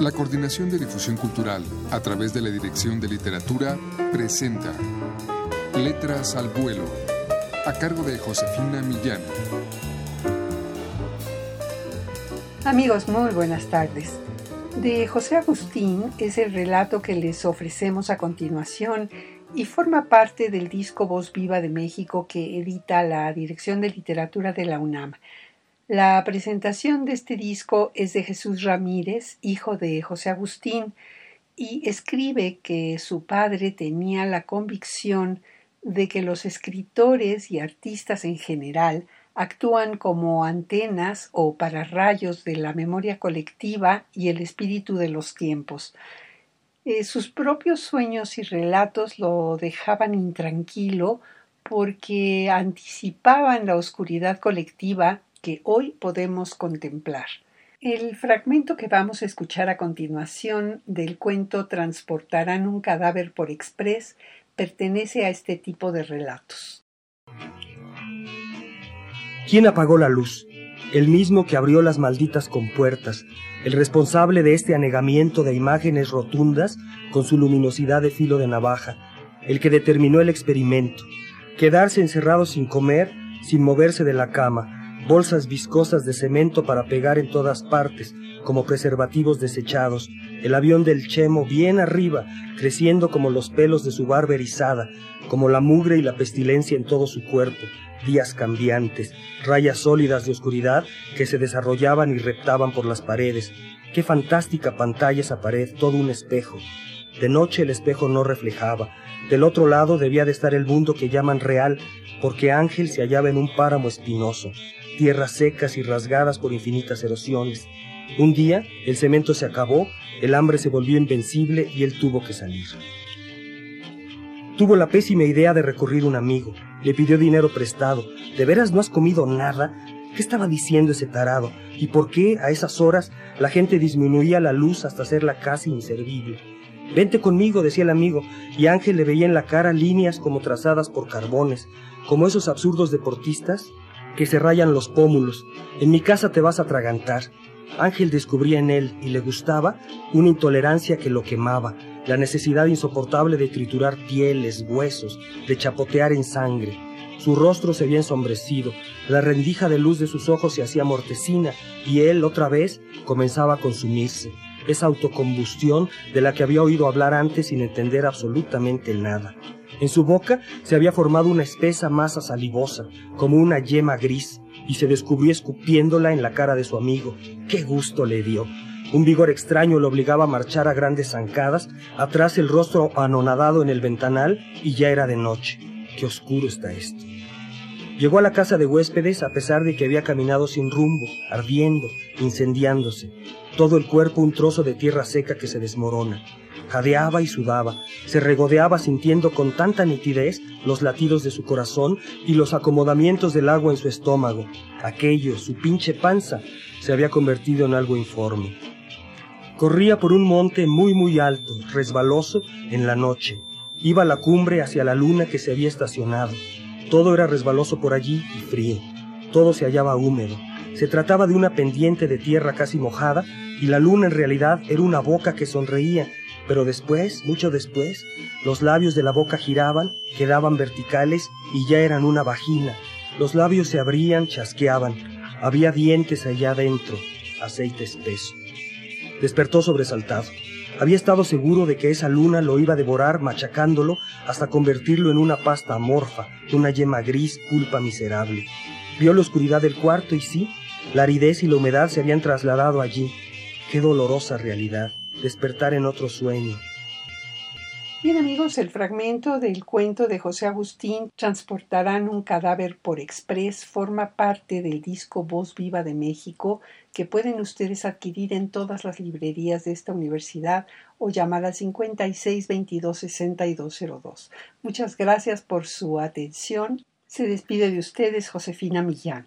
La Coordinación de Difusión Cultural, a través de la Dirección de Literatura, presenta Letras al Vuelo, a cargo de Josefina Millán. Amigos, muy buenas tardes. De José Agustín es el relato que les ofrecemos a continuación y forma parte del disco Voz Viva de México que edita la Dirección de Literatura de la UNAM. La presentación de este disco es de Jesús Ramírez, hijo de José Agustín, y escribe que su padre tenía la convicción de que los escritores y artistas en general actúan como antenas o pararrayos de la memoria colectiva y el espíritu de los tiempos. Eh, sus propios sueños y relatos lo dejaban intranquilo porque anticipaban la oscuridad colectiva que hoy podemos contemplar. El fragmento que vamos a escuchar a continuación del cuento Transportarán un cadáver por express pertenece a este tipo de relatos. ¿Quién apagó la luz? El mismo que abrió las malditas compuertas, el responsable de este anegamiento de imágenes rotundas con su luminosidad de filo de navaja, el que determinó el experimento, quedarse encerrado sin comer, sin moverse de la cama, bolsas viscosas de cemento para pegar en todas partes, como preservativos desechados, el avión del Chemo bien arriba, creciendo como los pelos de su barba erizada, como la mugre y la pestilencia en todo su cuerpo, días cambiantes, rayas sólidas de oscuridad que se desarrollaban y reptaban por las paredes. Qué fantástica pantalla esa pared, todo un espejo. De noche el espejo no reflejaba. Del otro lado debía de estar el mundo que llaman real, porque Ángel se hallaba en un páramo espinoso tierras secas y rasgadas por infinitas erosiones. Un día el cemento se acabó, el hambre se volvió invencible y él tuvo que salir. Tuvo la pésima idea de recurrir a un amigo. Le pidió dinero prestado. ¿De veras no has comido nada? ¿Qué estaba diciendo ese tarado? ¿Y por qué a esas horas la gente disminuía la luz hasta hacerla casi inservible? Vente conmigo, decía el amigo, y Ángel le veía en la cara líneas como trazadas por carbones, como esos absurdos deportistas que se rayan los pómulos. En mi casa te vas a atragantar. Ángel descubría en él, y le gustaba, una intolerancia que lo quemaba, la necesidad insoportable de triturar pieles, huesos, de chapotear en sangre. Su rostro se había ensombrecido, la rendija de luz de sus ojos se hacía mortecina, y él, otra vez, comenzaba a consumirse, esa autocombustión de la que había oído hablar antes sin entender absolutamente nada. En su boca se había formado una espesa masa salivosa, como una yema gris, y se descubrió escupiéndola en la cara de su amigo. ¡Qué gusto le dio! Un vigor extraño lo obligaba a marchar a grandes zancadas, atrás el rostro anonadado en el ventanal, y ya era de noche. ¡Qué oscuro está esto! Llegó a la casa de huéspedes a pesar de que había caminado sin rumbo, ardiendo, incendiándose. Todo el cuerpo un trozo de tierra seca que se desmorona jadeaba y sudaba, se regodeaba sintiendo con tanta nitidez los latidos de su corazón y los acomodamientos del agua en su estómago. Aquello, su pinche panza, se había convertido en algo informe. Corría por un monte muy muy alto, resbaloso, en la noche. Iba a la cumbre hacia la luna que se había estacionado. Todo era resbaloso por allí y frío. Todo se hallaba húmedo. Se trataba de una pendiente de tierra casi mojada y la luna en realidad era una boca que sonreía pero después, mucho después, los labios de la boca giraban, quedaban verticales y ya eran una vagina. Los labios se abrían, chasqueaban. Había dientes allá adentro, aceite espeso. Despertó sobresaltado. Había estado seguro de que esa luna lo iba a devorar machacándolo hasta convertirlo en una pasta amorfa, una yema gris, pulpa miserable. Vio la oscuridad del cuarto y sí, la aridez y la humedad se habían trasladado allí. Qué dolorosa realidad despertar en otro sueño. Bien amigos, el fragmento del cuento de José Agustín Transportarán un cadáver por express forma parte del disco Voz Viva de México que pueden ustedes adquirir en todas las librerías de esta universidad o llamar al 56 22 6202. Muchas gracias por su atención. Se despide de ustedes Josefina Millán.